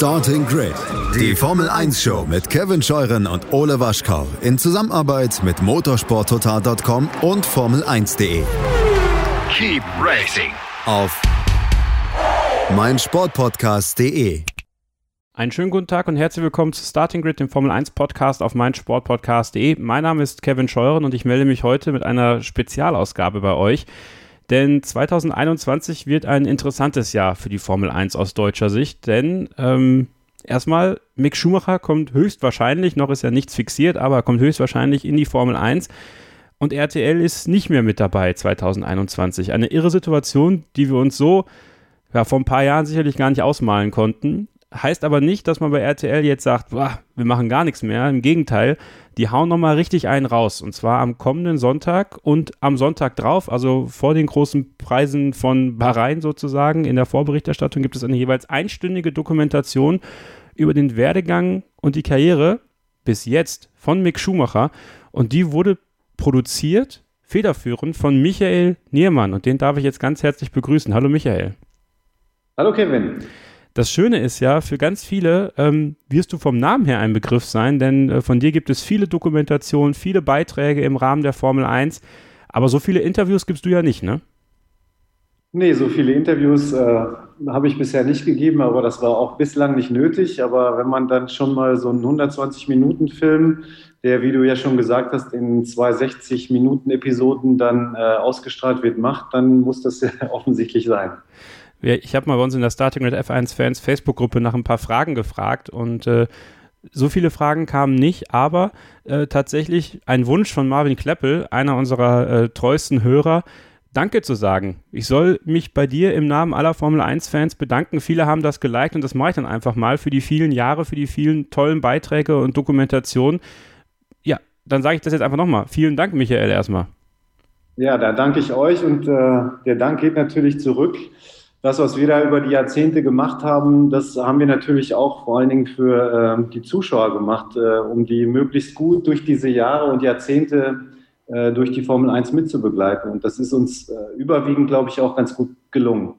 Starting Grid, die Formel 1 Show mit Kevin Scheuren und Ole Waschkau in Zusammenarbeit mit motorsporttotal.com und Formel1.de. Keep racing Auf meinsportpodcast.de. Einen schönen guten Tag und herzlich willkommen zu Starting Grid, dem Formel 1 Podcast auf meinsportpodcast.de. Mein Name ist Kevin Scheuren und ich melde mich heute mit einer Spezialausgabe bei euch. Denn 2021 wird ein interessantes Jahr für die Formel 1 aus deutscher Sicht, denn ähm, erstmal, Mick Schumacher kommt höchstwahrscheinlich, noch ist ja nichts fixiert, aber kommt höchstwahrscheinlich in die Formel 1 und RTL ist nicht mehr mit dabei 2021. Eine irre Situation, die wir uns so ja, vor ein paar Jahren sicherlich gar nicht ausmalen konnten. Heißt aber nicht, dass man bei RTL jetzt sagt, boah, wir machen gar nichts mehr. Im Gegenteil, die hauen nochmal richtig einen raus. Und zwar am kommenden Sonntag und am Sonntag drauf, also vor den großen Preisen von Bahrain sozusagen. In der Vorberichterstattung gibt es eine jeweils einstündige Dokumentation über den Werdegang und die Karriere bis jetzt von Mick Schumacher. Und die wurde produziert, federführend von Michael Niermann. Und den darf ich jetzt ganz herzlich begrüßen. Hallo Michael. Hallo Kevin. Das Schöne ist ja, für ganz viele ähm, wirst du vom Namen her ein Begriff sein, denn äh, von dir gibt es viele Dokumentationen, viele Beiträge im Rahmen der Formel 1, aber so viele Interviews gibst du ja nicht, ne? Nee, so viele Interviews äh, habe ich bisher nicht gegeben, aber das war auch bislang nicht nötig. Aber wenn man dann schon mal so einen 120-Minuten-Film, der, wie du ja schon gesagt hast, in zwei 60-Minuten-Episoden dann äh, ausgestrahlt wird, macht, dann muss das ja offensichtlich sein. Ich habe mal bei uns in der Starting Red F1 Fans Facebook-Gruppe nach ein paar Fragen gefragt und äh, so viele Fragen kamen nicht, aber äh, tatsächlich ein Wunsch von Marvin Kleppel, einer unserer äh, treuesten Hörer, Danke zu sagen. Ich soll mich bei dir im Namen aller Formel 1-Fans bedanken. Viele haben das geliked und das mache ich dann einfach mal für die vielen Jahre, für die vielen tollen Beiträge und Dokumentationen. Ja, dann sage ich das jetzt einfach nochmal. Vielen Dank, Michael, erstmal. Ja, da danke ich euch und äh, der Dank geht natürlich zurück das, was wir da über die Jahrzehnte gemacht haben, das haben wir natürlich auch vor allen Dingen für äh, die Zuschauer gemacht, äh, um die möglichst gut durch diese Jahre und Jahrzehnte äh, durch die Formel 1 mitzubegleiten. Und das ist uns äh, überwiegend, glaube ich, auch ganz gut gelungen.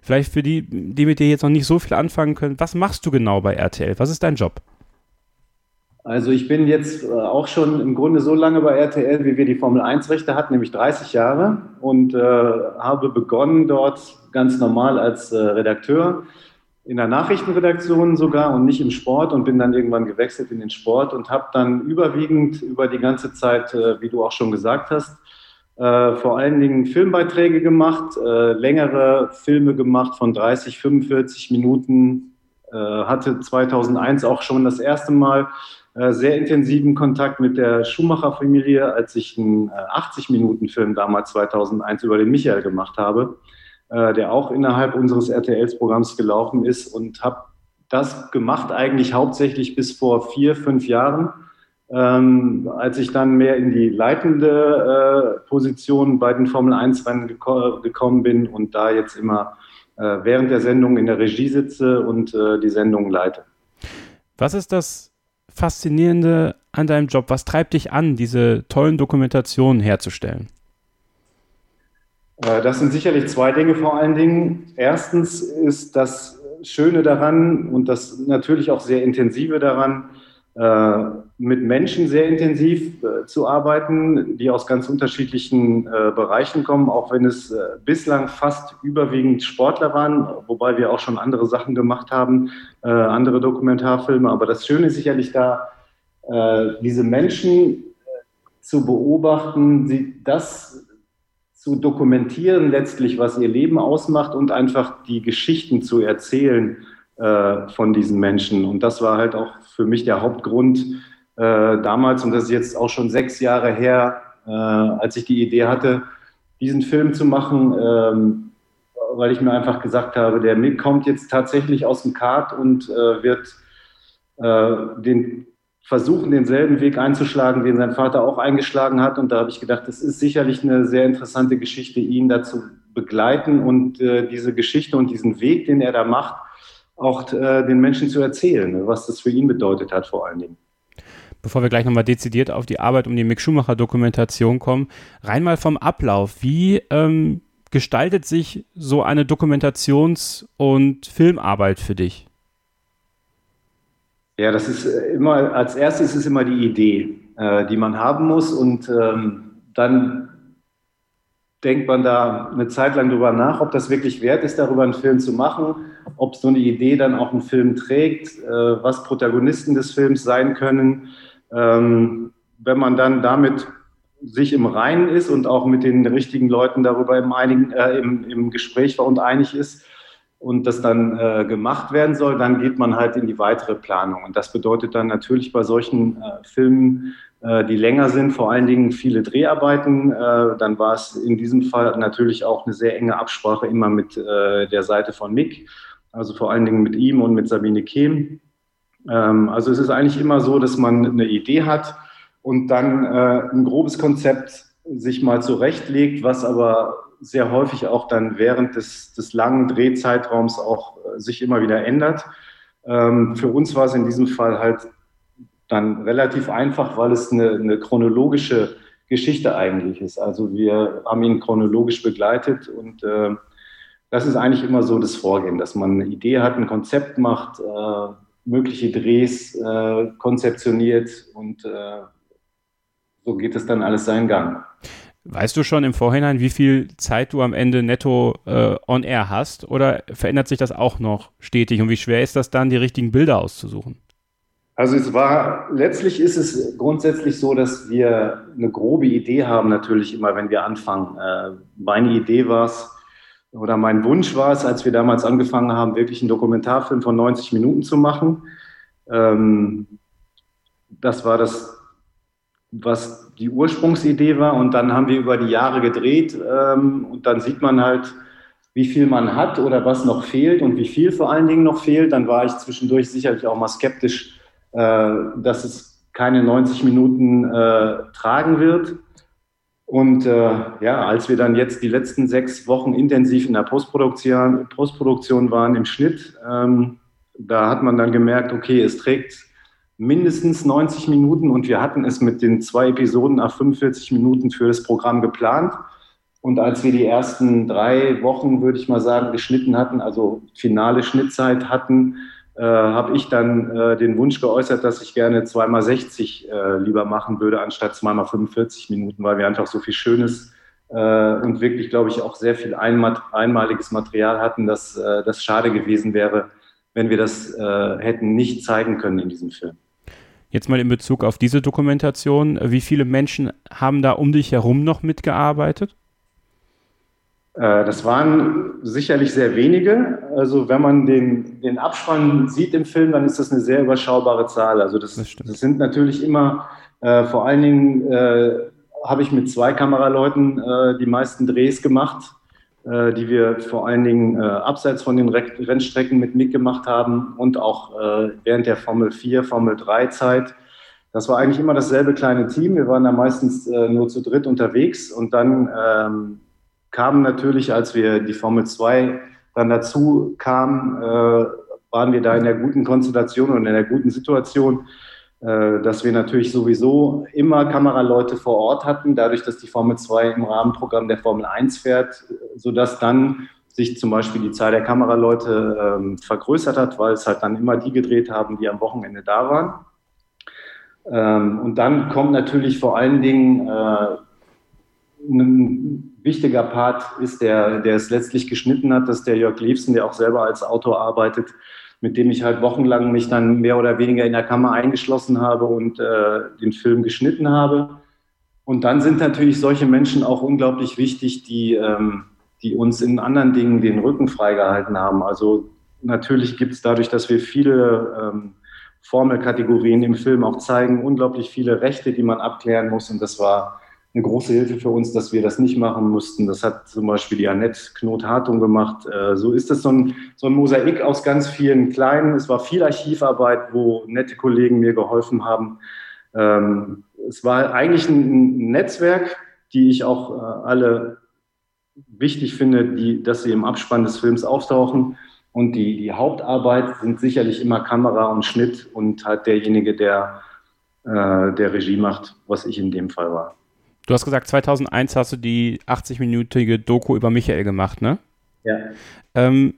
Vielleicht für die, die mit dir jetzt noch nicht so viel anfangen können, was machst du genau bei RTL? Was ist dein Job? Also ich bin jetzt äh, auch schon im Grunde so lange bei RTL, wie wir die Formel 1 Rechte hatten, nämlich 30 Jahre. Und äh, habe begonnen dort ganz normal als äh, Redakteur. In der Nachrichtenredaktion sogar und nicht im Sport und bin dann irgendwann gewechselt in den Sport und habe dann überwiegend über die ganze Zeit, äh, wie du auch schon gesagt hast, äh, vor allen Dingen Filmbeiträge gemacht, äh, längere Filme gemacht von 30, 45 Minuten, hatte 2001 auch schon das erste Mal sehr intensiven Kontakt mit der Schumacher-Familie, als ich einen 80-Minuten-Film äh, damals 2001 über den Michael gemacht habe, äh, der auch innerhalb unseres RTLs-Programms gelaufen ist und habe das gemacht eigentlich hauptsächlich bis vor vier, fünf Jahren. Ähm, als ich dann mehr in die leitende äh, Position bei den Formel-1-Rennen geko gekommen bin und da jetzt immer äh, während der Sendung in der Regie sitze und äh, die Sendung leite. Was ist das Faszinierende an deinem Job? Was treibt dich an, diese tollen Dokumentationen herzustellen? Äh, das sind sicherlich zwei Dinge vor allen Dingen. Erstens ist das Schöne daran und das natürlich auch sehr intensive daran, äh, mit Menschen sehr intensiv äh, zu arbeiten, die aus ganz unterschiedlichen Bereichen kommen, auch wenn es bislang fast überwiegend Sportler waren, wobei wir auch schon andere Sachen gemacht haben, andere Dokumentarfilme. Aber das Schöne ist sicherlich da, diese Menschen zu beobachten, sie das zu dokumentieren, letztlich, was ihr Leben ausmacht und einfach die Geschichten zu erzählen äh, von diesen Menschen. Und das war halt auch für mich der Hauptgrund äh, damals, und das ist jetzt auch schon sechs Jahre her, äh, als ich die Idee hatte, diesen Film zu machen, ähm, weil ich mir einfach gesagt habe, der Mick kommt jetzt tatsächlich aus dem Kart und äh, wird äh, den versuchen, denselben Weg einzuschlagen, den sein Vater auch eingeschlagen hat. Und da habe ich gedacht, das ist sicherlich eine sehr interessante Geschichte, ihn dazu begleiten und äh, diese Geschichte und diesen Weg, den er da macht, auch den Menschen zu erzählen, was das für ihn bedeutet hat vor allen Dingen. Bevor wir gleich nochmal dezidiert auf die Arbeit um die Mick Schumacher-Dokumentation kommen, rein mal vom Ablauf. Wie ähm, gestaltet sich so eine Dokumentations- und Filmarbeit für dich? Ja, das ist immer, als erstes ist immer die Idee, äh, die man haben muss und ähm, dann denkt man da eine Zeit lang drüber nach, ob das wirklich wert ist, darüber einen Film zu machen, ob so eine Idee dann auch einen Film trägt, äh, was Protagonisten des Films sein können. Ähm, wenn man dann damit sich im Reinen ist und auch mit den richtigen Leuten darüber im, einigen, äh, im, im Gespräch war und einig ist und das dann äh, gemacht werden soll, dann geht man halt in die weitere Planung. Und das bedeutet dann natürlich bei solchen äh, Filmen, äh, die länger sind, vor allen Dingen viele Dreharbeiten. Äh, dann war es in diesem Fall natürlich auch eine sehr enge Absprache immer mit äh, der Seite von Mick, also vor allen Dingen mit ihm und mit Sabine Kehm. Ähm, also es ist eigentlich immer so, dass man eine Idee hat und dann ein grobes Konzept sich mal zurechtlegt, was aber sehr häufig auch dann während des, des langen Drehzeitraums auch sich immer wieder ändert. Ähm, für uns war es in diesem Fall halt dann relativ einfach, weil es eine, eine chronologische Geschichte eigentlich ist. Also wir haben ihn chronologisch begleitet und äh, das ist eigentlich immer so das Vorgehen, dass man eine Idee hat, ein Konzept macht, äh, mögliche Drehs äh, konzeptioniert und äh, so geht es dann alles seinen Gang. Weißt du schon im Vorhinein, wie viel Zeit du am Ende netto äh, on air hast oder verändert sich das auch noch stetig und wie schwer ist das dann, die richtigen Bilder auszusuchen? Also es war, letztlich ist es grundsätzlich so, dass wir eine grobe Idee haben, natürlich immer, wenn wir anfangen. Äh, meine Idee war es, oder mein Wunsch war es, als wir damals angefangen haben, wirklich einen Dokumentarfilm von 90 Minuten zu machen. Ähm, das war das, was die Ursprungsidee war. Und dann haben wir über die Jahre gedreht ähm, und dann sieht man halt, wie viel man hat oder was noch fehlt und wie viel vor allen Dingen noch fehlt. Dann war ich zwischendurch sicherlich auch mal skeptisch, äh, dass es keine 90 Minuten äh, tragen wird. Und äh, ja, als wir dann jetzt die letzten sechs Wochen intensiv in der Postproduktion, Postproduktion waren im Schnitt, ähm, da hat man dann gemerkt, okay, es trägt mindestens 90 Minuten und wir hatten es mit den zwei Episoden nach 45 Minuten für das Programm geplant. Und als wir die ersten drei Wochen, würde ich mal sagen, geschnitten hatten, also finale Schnittzeit hatten, äh, habe ich dann äh, den Wunsch geäußert, dass ich gerne zweimal 60 äh, lieber machen würde, anstatt zweimal 45 Minuten, weil wir einfach so viel Schönes äh, und wirklich, glaube ich, auch sehr viel einmal, einmaliges Material hatten, dass äh, das schade gewesen wäre, wenn wir das hätten nicht zeigen können in diesem Film. Jetzt mal in Bezug auf diese Dokumentation, wie viele Menschen haben da um dich herum noch mitgearbeitet? Äh, das waren sicherlich sehr wenige. Also wenn man den, den Abspann sieht im Film, dann ist das eine sehr überschaubare Zahl. Also das, das, das sind natürlich immer, äh, vor allen Dingen äh, habe ich mit zwei Kameraleuten äh, die meisten Drehs gemacht, äh, die wir vor allen Dingen äh, abseits von den Rennstrecken mit mitgemacht haben und auch während der Formel 4, Formel 3 Zeit. Das war eigentlich immer dasselbe kleine Team. Wir waren da meistens nur zu dritt unterwegs und dann ähm, kamen natürlich, als wir die Formel 2 dann dazu kamen, äh, waren wir da in der guten Konstellation und in der guten Situation, äh, dass wir natürlich sowieso immer Kameraleute vor Ort hatten, dadurch, dass die Formel 2 im Rahmenprogramm der Formel 1 fährt, sodass dann sich zum Beispiel die Zahl der Kameraleute ähm, vergrößert hat, weil es halt dann immer die gedreht haben, die am Wochenende da waren. Ähm, und dann kommt natürlich vor allen Dingen äh, ein wichtiger Part ist, der, der es letztlich geschnitten hat, dass der Jörg Liebsen, der auch selber als Autor arbeitet, mit dem ich halt wochenlang mich dann mehr oder weniger in der Kammer eingeschlossen habe und äh, den Film geschnitten habe. Und dann sind natürlich solche Menschen auch unglaublich wichtig, die, ähm, die uns in anderen Dingen den Rücken freigehalten haben. Also natürlich gibt es dadurch, dass wir viele ähm, Formelkategorien im Film auch zeigen, unglaublich viele Rechte, die man abklären muss. Und das war eine große Hilfe für uns, dass wir das nicht machen mussten. Das hat zum Beispiel die Annette Knot-Hartung gemacht. Äh, so ist es so ein, so ein Mosaik aus ganz vielen kleinen. Es war viel Archivarbeit, wo nette Kollegen mir geholfen haben. Ähm, es war eigentlich ein Netzwerk, die ich auch äh, alle wichtig finde, die, dass sie im Abspann des Films auftauchen. Und die, die Hauptarbeit sind sicherlich immer Kamera und Schnitt und halt derjenige, der, äh, der Regie macht, was ich in dem Fall war. Du hast gesagt, 2001 hast du die 80-minütige Doku über Michael gemacht, ne? Ja. Ähm,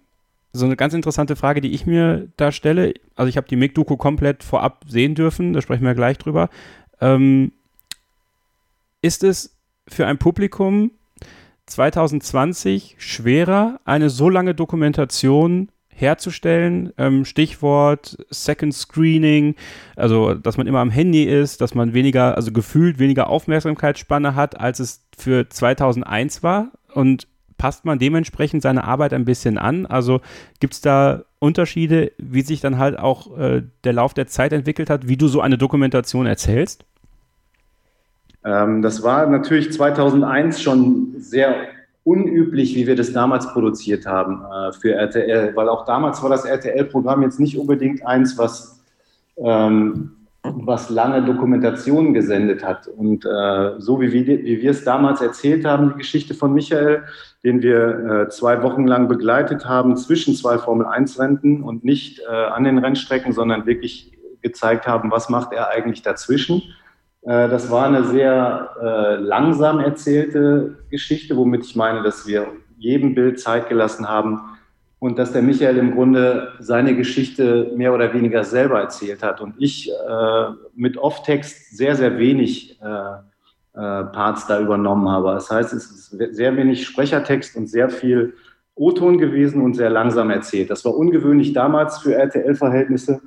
so eine ganz interessante Frage, die ich mir da stelle. Also ich habe die MIG-Doku komplett vorab sehen dürfen, da sprechen wir gleich drüber. Ähm, ist es für ein Publikum 2020 schwerer, eine so lange Dokumentation herzustellen. Ähm, Stichwort Second Screening, also dass man immer am Handy ist, dass man weniger, also gefühlt weniger Aufmerksamkeitsspanne hat, als es für 2001 war. Und passt man dementsprechend seine Arbeit ein bisschen an? Also gibt es da Unterschiede, wie sich dann halt auch äh, der Lauf der Zeit entwickelt hat, wie du so eine Dokumentation erzählst? Ähm, das war natürlich 2001 schon sehr unüblich, wie wir das damals produziert haben äh, für RTL, weil auch damals war das RTL-Programm jetzt nicht unbedingt eins, was, ähm, was lange Dokumentationen gesendet hat. Und äh, so wie, wir, wie wir es damals erzählt haben, die Geschichte von Michael, den wir äh, zwei Wochen lang begleitet haben zwischen zwei Formel-1-Rennen und nicht äh, an den Rennstrecken, sondern wirklich gezeigt haben, was macht er eigentlich dazwischen das war eine sehr äh, langsam erzählte Geschichte, womit ich meine, dass wir jedem Bild Zeit gelassen haben und dass der Michael im Grunde seine Geschichte mehr oder weniger selber erzählt hat und ich äh, mit Off-Text sehr, sehr wenig äh, äh, Parts da übernommen habe. Das heißt, es ist sehr wenig Sprechertext und sehr viel O-Ton gewesen und sehr langsam erzählt. Das war ungewöhnlich damals für RTL-Verhältnisse.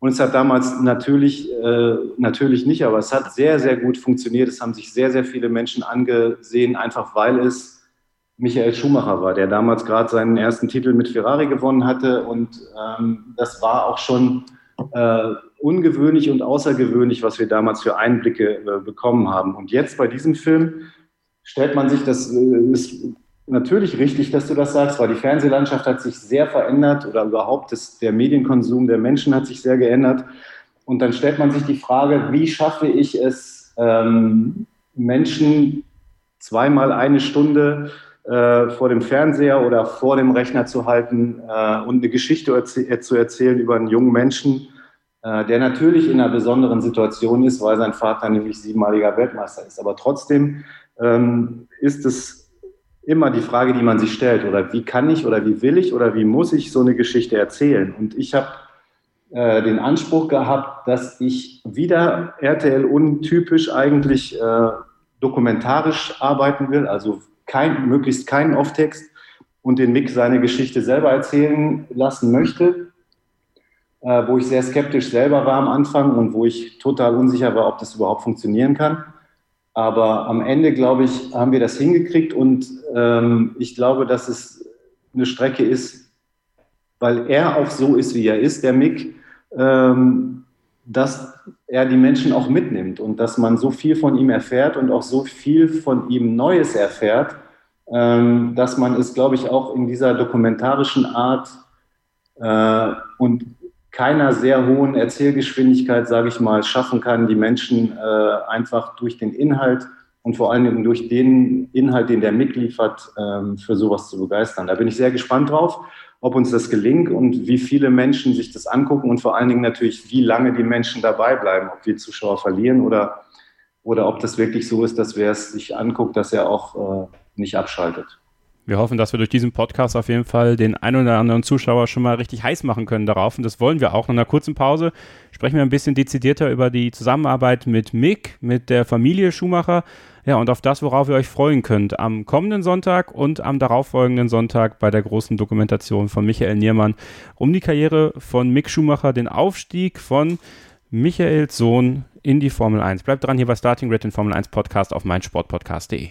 Und es hat damals natürlich, äh, natürlich nicht, aber es hat sehr, sehr gut funktioniert. Es haben sich sehr, sehr viele Menschen angesehen, einfach weil es Michael Schumacher war, der damals gerade seinen ersten Titel mit Ferrari gewonnen hatte. Und ähm, das war auch schon äh, ungewöhnlich und außergewöhnlich, was wir damals für Einblicke äh, bekommen haben. Und jetzt bei diesem Film stellt man sich das, äh, ist natürlich richtig, dass du das sagst, weil die Fernsehlandschaft hat sich sehr verändert oder überhaupt das, der Medienkonsum der Menschen hat sich sehr geändert. Und dann stellt man sich die Frage, wie schaffe ich es, ähm, Menschen zweimal eine Stunde äh, vor dem Fernseher oder vor dem Rechner zu halten äh, und eine Geschichte erzäh zu erzählen über einen jungen Menschen, äh, der natürlich in einer besonderen Situation ist, weil sein Vater nämlich siebenmaliger Weltmeister ist. Aber trotzdem ähm, ist es immer die Frage, die man sich stellt, oder wie kann ich oder wie will ich oder wie muss ich so eine Geschichte erzählen? Und ich habe äh, den Anspruch gehabt, dass ich wieder RTL untypisch eigentlich äh, dokumentarisch arbeiten will, also kein, möglichst keinen Off-Text und den Mick seine Geschichte selber erzählen lassen möchte, äh, wo ich sehr skeptisch selber war am Anfang und wo ich total unsicher war, ob das überhaupt funktionieren kann. Aber am Ende, glaube ich, haben wir das hingekriegt und ähm, ich glaube, dass es eine Strecke ist, weil er auch so ist, wie er ist, der Mick, ähm, dass er die Menschen auch mitnimmt und dass man so viel von ihm erfährt und auch so viel von ihm Neues erfährt, ähm, dass man es, glaube ich, auch in dieser dokumentarischen Art äh, und keiner sehr hohen Erzählgeschwindigkeit, sage ich mal, schaffen kann, die Menschen äh, einfach durch den Inhalt und vor allen Dingen durch den Inhalt, den der mitliefert, ähm, für sowas zu begeistern. Da bin ich sehr gespannt drauf, ob uns das gelingt und wie viele Menschen sich das angucken und vor allen Dingen natürlich, wie lange die Menschen dabei bleiben, ob wir Zuschauer verlieren oder, oder ob das wirklich so ist, dass wer es sich anguckt, dass er auch äh, nicht abschaltet. Wir hoffen, dass wir durch diesen Podcast auf jeden Fall den ein oder anderen Zuschauer schon mal richtig heiß machen können darauf. Und das wollen wir auch. Nach einer kurzen Pause sprechen wir ein bisschen dezidierter über die Zusammenarbeit mit Mick, mit der Familie Schumacher. Ja, und auf das, worauf ihr euch freuen könnt am kommenden Sonntag und am darauffolgenden Sonntag bei der großen Dokumentation von Michael Niermann um die Karriere von Mick Schumacher, den Aufstieg von Michaels Sohn in die Formel 1. Bleibt dran hier bei Starting Grid, den Formel 1 Podcast auf meinsportpodcast.de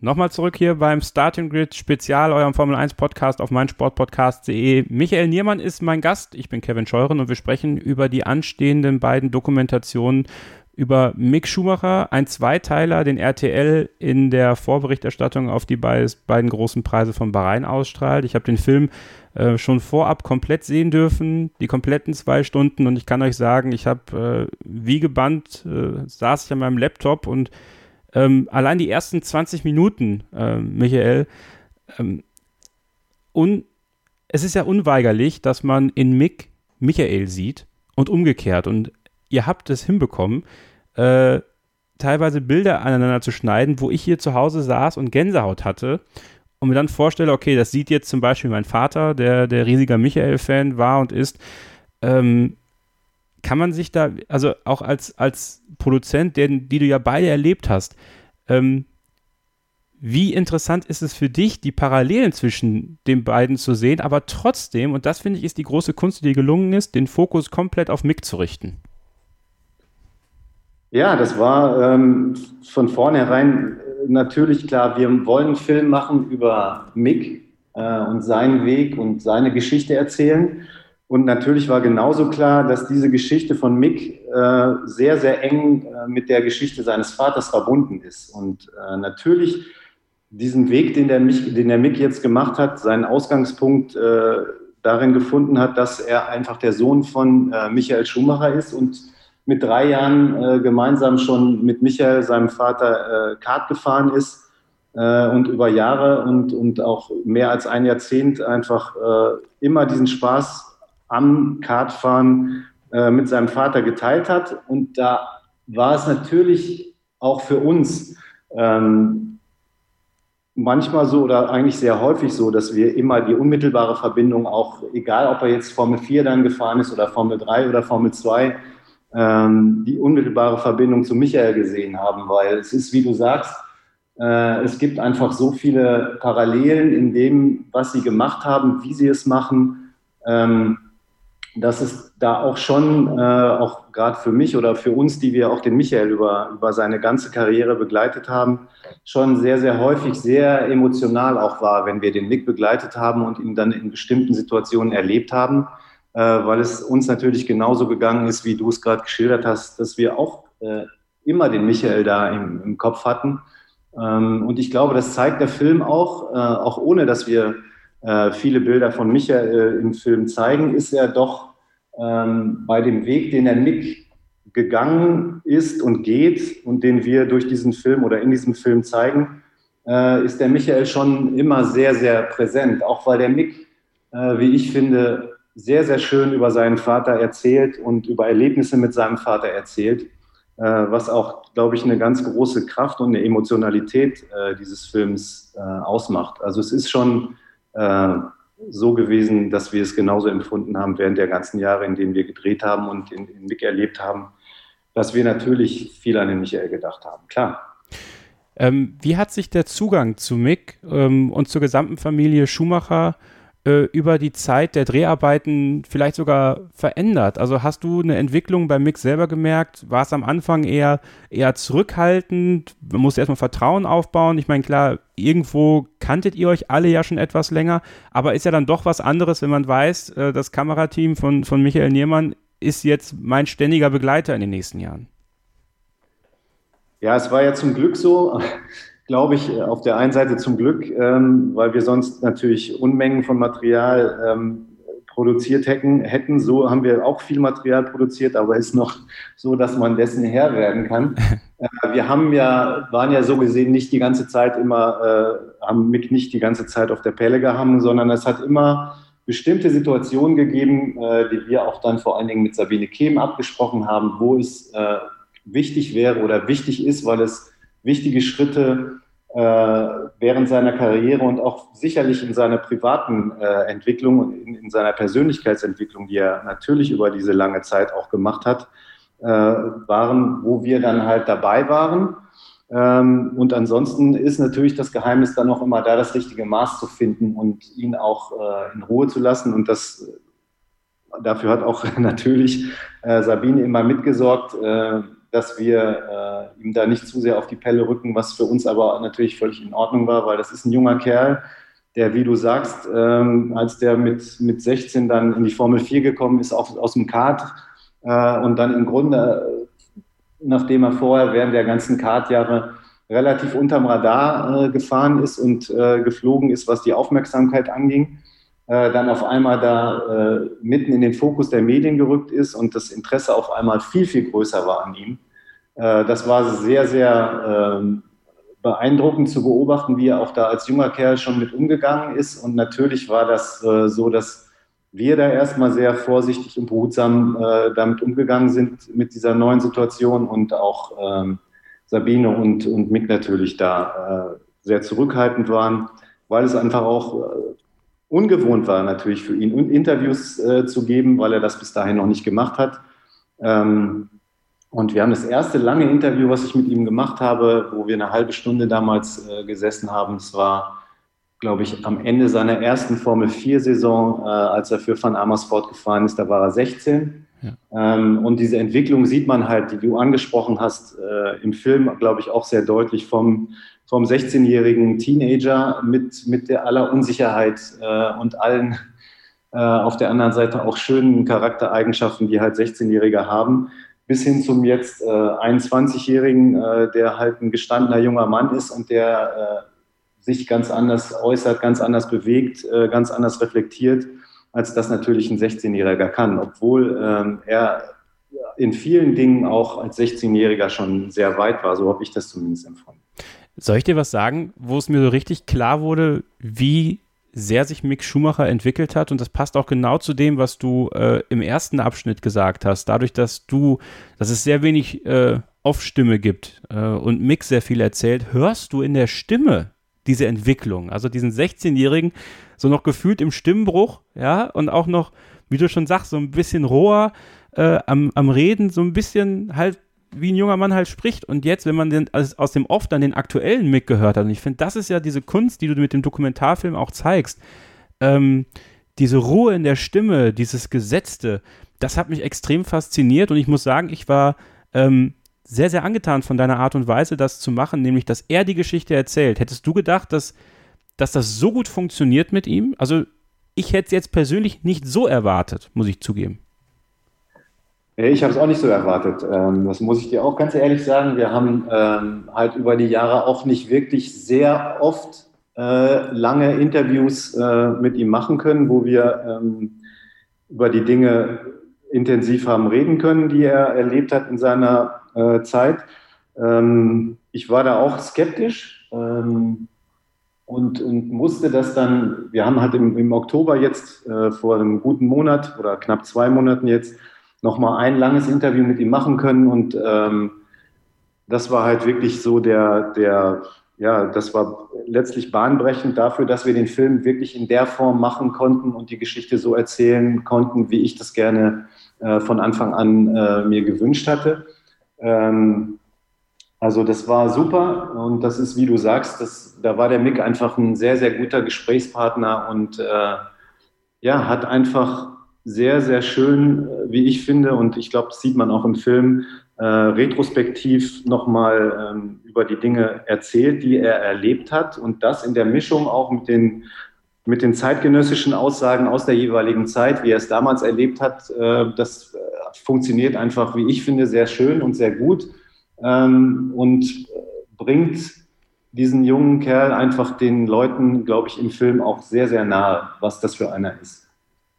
Nochmal zurück hier beim Starting Grid Spezial, eurem Formel 1 Podcast auf meinsportpodcast.de. Michael Niermann ist mein Gast. Ich bin Kevin Scheuren und wir sprechen über die anstehenden beiden Dokumentationen über Mick Schumacher, ein Zweiteiler, den RTL in der Vorberichterstattung auf die beiden großen Preise von Bahrain ausstrahlt. Ich habe den Film äh, schon vorab komplett sehen dürfen, die kompletten zwei Stunden und ich kann euch sagen, ich habe äh, wie gebannt, äh, saß ich an meinem Laptop und ähm, allein die ersten 20 Minuten, äh, Michael, ähm, un es ist ja unweigerlich, dass man in Mick Michael sieht und umgekehrt. Und ihr habt es hinbekommen, äh, teilweise Bilder aneinander zu schneiden, wo ich hier zu Hause saß und Gänsehaut hatte und mir dann vorstelle, okay, das sieht jetzt zum Beispiel mein Vater, der der riesiger Michael-Fan war und ist. Ähm, kann man sich da, also auch als, als Produzent, den, die du ja beide erlebt hast, ähm, wie interessant ist es für dich, die Parallelen zwischen den beiden zu sehen, aber trotzdem, und das finde ich ist die große Kunst, die dir gelungen ist, den Fokus komplett auf Mick zu richten? Ja, das war ähm, von vornherein äh, natürlich klar. Wir wollen einen Film machen über Mick äh, und seinen Weg und seine Geschichte erzählen. Und natürlich war genauso klar, dass diese Geschichte von Mick äh, sehr, sehr eng äh, mit der Geschichte seines Vaters verbunden ist. Und äh, natürlich diesen Weg, den der, Mich, den der Mick jetzt gemacht hat, seinen Ausgangspunkt äh, darin gefunden hat, dass er einfach der Sohn von äh, Michael Schumacher ist und mit drei Jahren äh, gemeinsam schon mit Michael, seinem Vater, Kart gefahren ist und über Jahre und, und auch mehr als ein Jahrzehnt einfach immer diesen Spaß am Kartfahren mit seinem Vater geteilt hat. Und da war es natürlich auch für uns ähm, manchmal so oder eigentlich sehr häufig so, dass wir immer die unmittelbare Verbindung auch, egal ob er jetzt Formel 4 dann gefahren ist oder Formel 3 oder Formel 2, ähm, die unmittelbare Verbindung zu Michael gesehen haben, weil es ist, wie du sagst, äh, es gibt einfach so viele Parallelen in dem, was sie gemacht haben, wie sie es machen. Ähm, dass es da auch schon, äh, auch gerade für mich oder für uns, die wir auch den Michael über, über seine ganze Karriere begleitet haben, schon sehr, sehr häufig sehr emotional auch war, wenn wir den Nick begleitet haben und ihn dann in bestimmten Situationen erlebt haben, äh, weil es uns natürlich genauso gegangen ist, wie du es gerade geschildert hast, dass wir auch äh, immer den Michael da im, im Kopf hatten. Ähm, und ich glaube, das zeigt der Film auch, äh, auch ohne dass wir äh, viele Bilder von Michael im Film zeigen, ist er doch ähm, bei dem Weg, den der Nick gegangen ist und geht und den wir durch diesen Film oder in diesem Film zeigen, äh, ist der Michael schon immer sehr, sehr präsent. Auch weil der Nick, äh, wie ich finde, sehr, sehr schön über seinen Vater erzählt und über Erlebnisse mit seinem Vater erzählt, äh, was auch, glaube ich, eine ganz große Kraft und eine Emotionalität äh, dieses Films äh, ausmacht. Also es ist schon äh, so gewesen, dass wir es genauso empfunden haben während der ganzen Jahre, in denen wir gedreht haben und in, in Mick erlebt haben, dass wir natürlich viel an den Michael gedacht haben. Klar. Ähm, wie hat sich der Zugang zu Mick ähm, und zur gesamten Familie Schumacher äh, über die Zeit der Dreharbeiten vielleicht sogar verändert? Also hast du eine Entwicklung bei Mick selber gemerkt? War es am Anfang eher, eher zurückhaltend? Man musste erstmal Vertrauen aufbauen. Ich meine, klar, irgendwo kanntet ihr euch alle ja schon etwas länger, aber ist ja dann doch was anderes, wenn man weiß, äh, das Kamerateam von, von Michael Niermann ist jetzt mein ständiger Begleiter in den nächsten Jahren. Ja, es war ja zum Glück so, glaube ich, äh, auf der einen Seite zum Glück, ähm, weil wir sonst natürlich Unmengen von Material ähm, produziert hätten, hätten. So haben wir auch viel Material produziert, aber ist noch so, dass man dessen Herr werden kann. Äh, wir haben ja, waren ja so gesehen nicht die ganze Zeit immer, äh, haben Mick nicht die ganze Zeit auf der Pelle gehangen, sondern es hat immer bestimmte Situationen gegeben, äh, die wir auch dann vor allen Dingen mit Sabine Kehm abgesprochen haben, wo es äh, wichtig wäre oder wichtig ist, weil es wichtige Schritte äh, während seiner Karriere und auch sicherlich in seiner privaten äh, Entwicklung und in, in, seiner Persönlichkeitsentwicklung, die er natürlich über diese lange Zeit auch gemacht hat, äh, waren, wo wir dann halt dabei waren. Ähm, und ansonsten ist natürlich das Geheimnis dann noch immer da, das richtige Maß zu finden und ihn auch äh, in Ruhe zu lassen. Und das dafür hat auch natürlich äh, Sabine immer mitgesorgt äh, dass wir äh, ihm da nicht zu sehr auf die Pelle rücken, was für uns aber natürlich völlig in Ordnung war, weil das ist ein junger Kerl, der, wie du sagst, ähm, als der mit, mit 16 dann in die Formel 4 gekommen ist, auf, aus dem Kart äh, und dann im Grunde nachdem er vorher während der ganzen Kartjahre relativ unterm Radar äh, gefahren ist und äh, geflogen ist, was die Aufmerksamkeit anging, äh, dann auf einmal da äh, mitten in den Fokus der Medien gerückt ist und das Interesse auf einmal viel, viel größer war an ihm. Äh, das war sehr, sehr ähm, beeindruckend zu beobachten, wie er auch da als junger Kerl schon mit umgegangen ist. Und natürlich war das äh, so, dass wir da erstmal sehr vorsichtig und behutsam damit umgegangen sind mit dieser neuen Situation und auch ähm, Sabine und, und Mick natürlich da sehr zurückhaltend waren, weil es einfach auch ungewohnt war natürlich für ihn, Interviews äh, zu geben, weil er das bis dahin noch nicht gemacht hat. Ähm, und wir haben das erste lange Interview, was ich mit ihm gemacht habe, wo wir eine halbe Stunde damals äh, gesessen haben. Es war, glaube ich, am Ende seiner ersten Formel-4-Saison, äh, als er für Van Amersfoort gefahren ist, da war er 16. Ja. Ähm, und diese Entwicklung sieht man halt, die du angesprochen hast, äh, im Film, glaube ich, auch sehr deutlich vom vom 16-jährigen Teenager mit, mit der aller Unsicherheit äh, und allen äh, auf der anderen Seite auch schönen Charaktereigenschaften, die halt 16-Jährige haben, bis hin zum jetzt äh, 21-Jährigen, äh, der halt ein gestandener junger Mann ist und der äh, sich ganz anders äußert, ganz anders bewegt, äh, ganz anders reflektiert, als das natürlich ein 16-Jähriger kann, obwohl ähm, er in vielen Dingen auch als 16-Jähriger schon sehr weit war. So habe ich das zumindest empfunden. Soll ich dir was sagen, wo es mir so richtig klar wurde, wie sehr sich Mick Schumacher entwickelt hat und das passt auch genau zu dem, was du äh, im ersten Abschnitt gesagt hast. Dadurch, dass du, dass es sehr wenig äh, Off-Stimme gibt äh, und Mick sehr viel erzählt, hörst du in der Stimme diese Entwicklung. Also diesen 16-Jährigen so noch gefühlt im Stimmbruch, ja, und auch noch, wie du schon sagst, so ein bisschen roher äh, am, am Reden, so ein bisschen halt wie ein junger Mann halt spricht. Und jetzt, wenn man den, also aus dem Off dann den aktuellen Mick gehört hat, und ich finde, das ist ja diese Kunst, die du mit dem Dokumentarfilm auch zeigst, ähm, diese Ruhe in der Stimme, dieses Gesetzte, das hat mich extrem fasziniert und ich muss sagen, ich war ähm, sehr, sehr angetan von deiner Art und Weise, das zu machen, nämlich, dass er die Geschichte erzählt. Hättest du gedacht, dass, dass das so gut funktioniert mit ihm? Also, ich hätte es jetzt persönlich nicht so erwartet, muss ich zugeben. Ich habe es auch nicht so erwartet. Ähm, das muss ich dir auch ganz ehrlich sagen. Wir haben ähm, halt über die Jahre auch nicht wirklich sehr oft äh, lange Interviews äh, mit ihm machen können, wo wir ähm, über die Dinge intensiv haben reden können, die er erlebt hat in seiner äh, Zeit. Ich war da auch skeptisch und, und musste das dann, wir haben halt im, im Oktober jetzt vor einem guten Monat oder knapp zwei Monaten jetzt nochmal ein langes Interview mit ihm machen können. Und ähm, das war halt wirklich so der, der, ja, das war letztlich bahnbrechend dafür, dass wir den Film wirklich in der Form machen konnten und die Geschichte so erzählen konnten, wie ich das gerne äh, von Anfang an äh, mir gewünscht hatte. Ähm, also das war super und das ist, wie du sagst, das, da war der Mick einfach ein sehr, sehr guter Gesprächspartner und äh, ja, hat einfach sehr, sehr schön, äh, wie ich finde, und ich glaube, das sieht man auch im Film, äh, retrospektiv nochmal ähm, über die Dinge erzählt, die er erlebt hat. Und das in der Mischung auch mit den, mit den zeitgenössischen Aussagen aus der jeweiligen Zeit, wie er es damals erlebt hat, äh, das äh, funktioniert einfach, wie ich finde, sehr schön und sehr gut ähm, und bringt diesen jungen Kerl einfach den Leuten, glaube ich, im Film auch sehr, sehr nahe, was das für einer ist.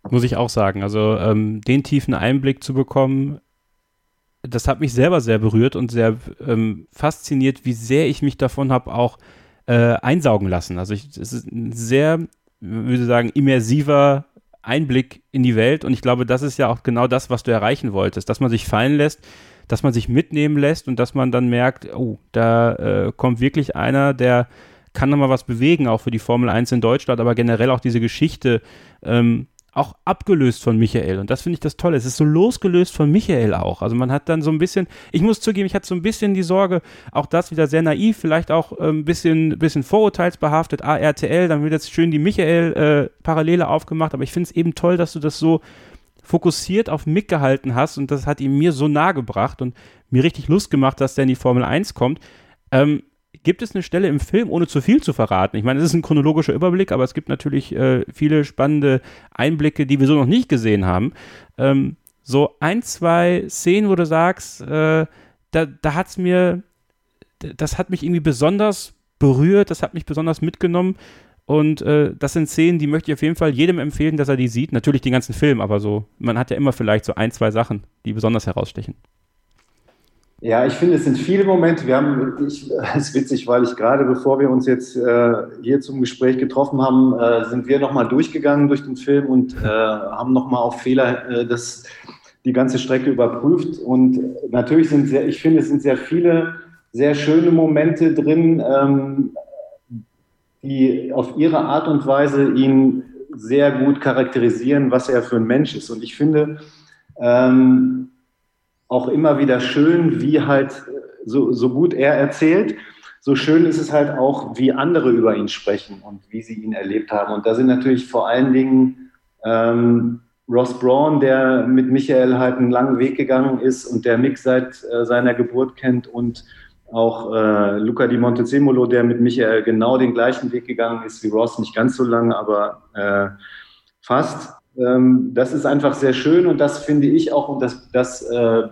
Muss ich auch sagen. Also ähm, den tiefen Einblick zu bekommen, das hat mich selber sehr berührt und sehr ähm, fasziniert, wie sehr ich mich davon habe auch äh, einsaugen lassen. Also es ist ein sehr, würde ich sagen, immersiver Einblick in die Welt. Und ich glaube, das ist ja auch genau das, was du erreichen wolltest, dass man sich fallen lässt, dass man sich mitnehmen lässt und dass man dann merkt, oh, da äh, kommt wirklich einer, der kann nochmal was bewegen, auch für die Formel 1 in Deutschland, aber generell auch diese Geschichte ähm, auch abgelöst von Michael. Und das finde ich das Tolle. Es ist so losgelöst von Michael auch. Also man hat dann so ein bisschen, ich muss zugeben, ich hatte so ein bisschen die Sorge, auch das wieder sehr naiv, vielleicht auch äh, ein bisschen, bisschen vorurteilsbehaftet. Ah, RTL, dann wird jetzt schön die Michael-Parallele äh, aufgemacht. Aber ich finde es eben toll, dass du das so fokussiert auf Mick gehalten hast und das hat ihm mir so nahe gebracht und mir richtig Lust gemacht, dass der in die Formel 1 kommt. Ähm, Gibt es eine Stelle im Film, ohne zu viel zu verraten? Ich meine, es ist ein chronologischer Überblick, aber es gibt natürlich äh, viele spannende Einblicke, die wir so noch nicht gesehen haben. Ähm, so ein, zwei Szenen, wo du sagst, äh, da, da hat es mir, das hat mich irgendwie besonders berührt, das hat mich besonders mitgenommen. Und äh, das sind Szenen, die möchte ich auf jeden Fall jedem empfehlen, dass er die sieht. Natürlich den ganzen Film, aber so, man hat ja immer vielleicht so ein, zwei Sachen, die besonders herausstechen. Ja, ich finde, es sind viele Momente. Wir haben, ich, es ist witzig, weil ich gerade, bevor wir uns jetzt äh, hier zum Gespräch getroffen haben, äh, sind wir nochmal durchgegangen durch den Film und äh, haben nochmal auf Fehler äh, das, die ganze Strecke überprüft. Und natürlich sind sehr, ich finde, es sind sehr viele sehr schöne Momente drin, ähm, die auf ihre Art und Weise ihn sehr gut charakterisieren, was er für ein Mensch ist. Und ich finde, ähm, auch immer wieder schön, wie halt so, so gut er erzählt. So schön ist es halt auch, wie andere über ihn sprechen und wie sie ihn erlebt haben. Und da sind natürlich vor allen Dingen ähm, Ross Braun, der mit Michael halt einen langen Weg gegangen ist und der Mick seit äh, seiner Geburt kennt und auch äh, Luca Di Montezemolo, der mit Michael genau den gleichen Weg gegangen ist wie Ross, nicht ganz so lange, aber äh, fast. Ähm, das ist einfach sehr schön und das finde ich auch, und das, das äh,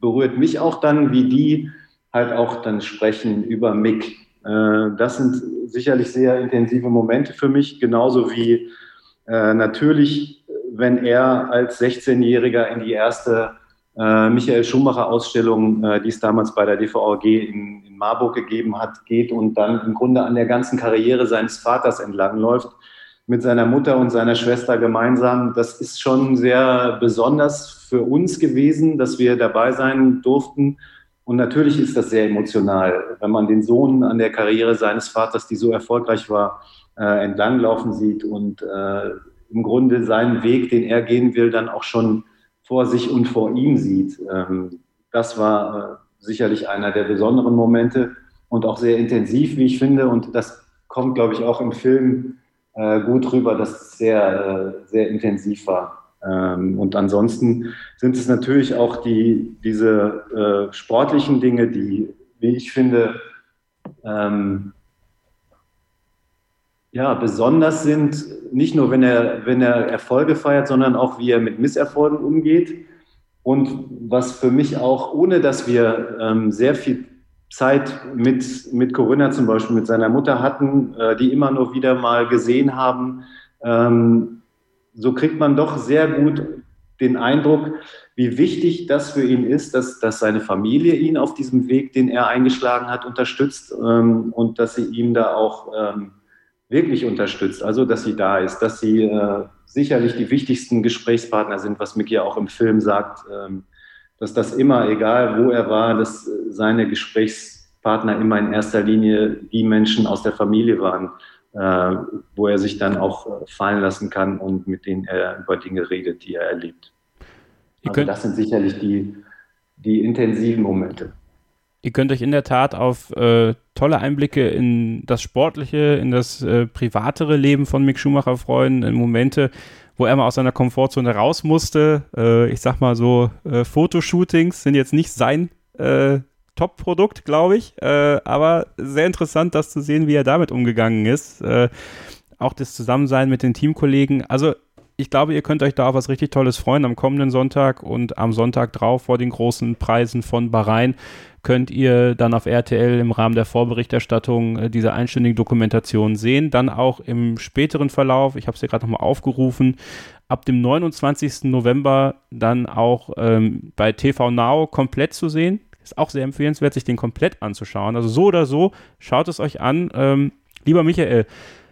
berührt mich auch dann, wie die halt auch dann sprechen über Mick. Äh, das sind sicherlich sehr intensive Momente für mich, genauso wie äh, natürlich, wenn er als 16-Jähriger in die erste äh, Michael Schumacher-Ausstellung, äh, die es damals bei der DVAG in, in, Marburg gegeben hat, geht und dann im Grunde an der ganzen Karriere seines Vaters entlangläuft mit seiner Mutter und seiner Schwester gemeinsam. Das ist schon sehr besonders für uns gewesen, dass wir dabei sein durften. Und natürlich ist das sehr emotional, wenn man den Sohn an der Karriere seines Vaters, die so erfolgreich war, äh, entlanglaufen sieht und äh, im Grunde seinen Weg, den er gehen will, dann auch schon vor sich und vor ihm sieht. Ähm, das war äh, sicherlich einer der besonderen Momente und auch sehr intensiv, wie ich finde. Und das kommt, glaube ich, auch im Film äh, gut rüber, dass es sehr, äh, sehr intensiv war. Ähm, und ansonsten sind es natürlich auch die, diese äh, sportlichen Dinge, die, wie ich finde, ähm, ja, besonders sind, nicht nur wenn er, wenn er Erfolge feiert, sondern auch wie er mit Misserfolgen umgeht. Und was für mich auch, ohne dass wir ähm, sehr viel Zeit mit, mit Corinna zum Beispiel, mit seiner Mutter hatten, äh, die immer nur wieder mal gesehen haben. Ähm, so kriegt man doch sehr gut den Eindruck, wie wichtig das für ihn ist, dass, dass seine Familie ihn auf diesem Weg, den er eingeschlagen hat, unterstützt ähm, und dass sie ihm da auch ähm, wirklich unterstützt. Also, dass sie da ist, dass sie äh, sicherlich die wichtigsten Gesprächspartner sind, was Mick ja auch im Film sagt. Ähm, dass das immer, egal wo er war, dass seine Gesprächspartner immer in erster Linie die Menschen aus der Familie waren, äh, wo er sich dann auch äh, fallen lassen kann und mit denen er über Dinge redet, die er erlebt. Also das sind sicherlich die, die intensiven Momente. Ihr könnt euch in der Tat auf äh, tolle Einblicke in das sportliche, in das äh, privatere Leben von Mick Schumacher freuen, in Momente, wo er mal aus seiner Komfortzone raus musste. Äh, ich sag mal so, äh, Fotoshootings sind jetzt nicht sein äh, Top-Produkt, glaube ich, äh, aber sehr interessant, das zu sehen, wie er damit umgegangen ist. Äh, auch das Zusammensein mit den Teamkollegen. Also ich glaube, ihr könnt euch da auf was richtig Tolles freuen am kommenden Sonntag und am Sonntag drauf vor den großen Preisen von Bahrain könnt ihr dann auf RTL im Rahmen der Vorberichterstattung äh, diese einstündige Dokumentation sehen. Dann auch im späteren Verlauf, ich habe es hier gerade nochmal aufgerufen, ab dem 29. November dann auch ähm, bei TV Now komplett zu sehen. Ist auch sehr empfehlenswert, sich den komplett anzuschauen. Also so oder so, schaut es euch an. Ähm, lieber Michael,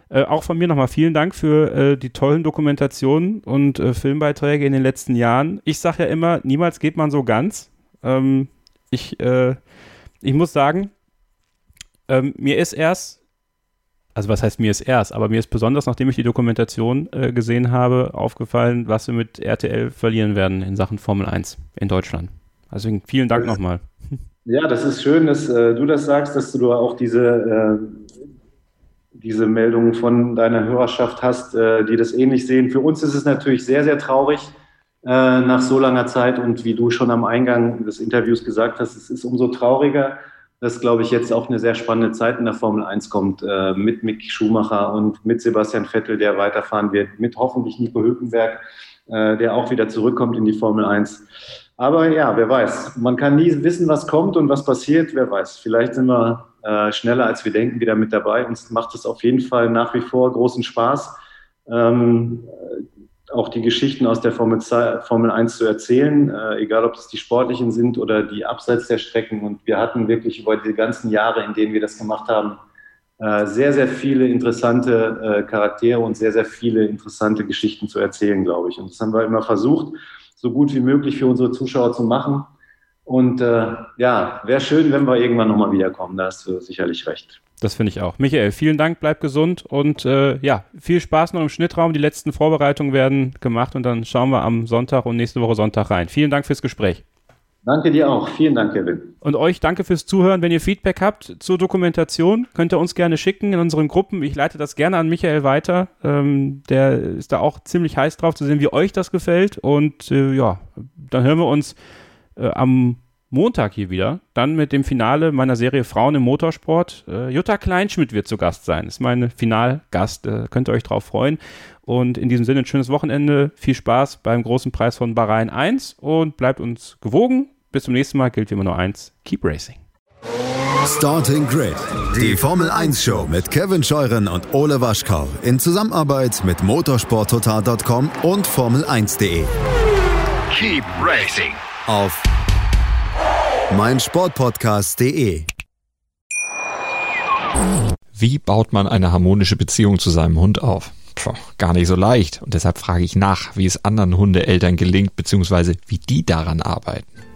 äh, auch von mir nochmal vielen Dank für äh, die tollen Dokumentationen und äh, Filmbeiträge in den letzten Jahren. Ich sage ja immer, niemals geht man so ganz. Ähm, ich, äh, ich muss sagen, ähm, mir ist erst, also was heißt mir ist erst, aber mir ist besonders, nachdem ich die Dokumentation äh, gesehen habe, aufgefallen, was wir mit RTL verlieren werden in Sachen Formel 1 in Deutschland. Also vielen Dank nochmal. Ja, das ist schön, dass äh, du das sagst, dass du auch diese, äh, diese Meldungen von deiner Hörerschaft hast, äh, die das ähnlich sehen. Für uns ist es natürlich sehr, sehr traurig, äh, nach so langer Zeit. Und wie du schon am Eingang des Interviews gesagt hast, es ist umso trauriger, dass, glaube ich, jetzt auch eine sehr spannende Zeit in der Formel 1 kommt, äh, mit Mick Schumacher und mit Sebastian Vettel, der weiterfahren wird, mit hoffentlich Nico Hülkenberg, äh, der auch wieder zurückkommt in die Formel 1. Aber ja, wer weiß. Man kann nie wissen, was kommt und was passiert. Wer weiß. Vielleicht sind wir äh, schneller, als wir denken, wieder mit dabei. Uns macht es auf jeden Fall nach wie vor großen Spaß, ähm, auch die Geschichten aus der Formel, Formel 1 zu erzählen, äh, egal ob es die sportlichen sind oder die abseits der Strecken. Und wir hatten wirklich über die ganzen Jahre, in denen wir das gemacht haben, äh, sehr, sehr viele interessante äh, Charaktere und sehr, sehr viele interessante Geschichten zu erzählen, glaube ich. Und das haben wir immer versucht, so gut wie möglich für unsere Zuschauer zu machen. Und äh, ja, wäre schön, wenn wir irgendwann nochmal wiederkommen. Da hast du sicherlich recht. Das finde ich auch. Michael, vielen Dank, bleib gesund und äh, ja, viel Spaß noch im Schnittraum. Die letzten Vorbereitungen werden gemacht und dann schauen wir am Sonntag und nächste Woche Sonntag rein. Vielen Dank fürs Gespräch. Danke dir auch. Vielen Dank, Kevin. Und euch danke fürs Zuhören. Wenn ihr Feedback habt zur Dokumentation, könnt ihr uns gerne schicken in unseren Gruppen. Ich leite das gerne an Michael weiter. Ähm, der ist da auch ziemlich heiß drauf zu sehen, wie euch das gefällt. Und äh, ja, dann hören wir uns äh, am Montag hier wieder, dann mit dem Finale meiner Serie Frauen im Motorsport. Äh, Jutta Kleinschmidt wird zu Gast sein. Ist mein Finalgast. Äh, könnt ihr euch drauf freuen. Und in diesem Sinne ein schönes Wochenende. Viel Spaß beim großen Preis von Bahrain 1 und bleibt uns gewogen. Bis zum nächsten Mal gilt wie immer nur eins. Keep racing. Starting Grid, die Formel 1 Show mit Kevin Scheuren und Ole Waschkau in Zusammenarbeit mit motorsporttotal.com und Formel1.de. Keep racing auf meinsportpodcast.de. Wie baut man eine harmonische Beziehung zu seinem Hund auf? Puh, gar nicht so leicht. Und deshalb frage ich nach, wie es anderen Hundeeltern gelingt, beziehungsweise wie die daran arbeiten.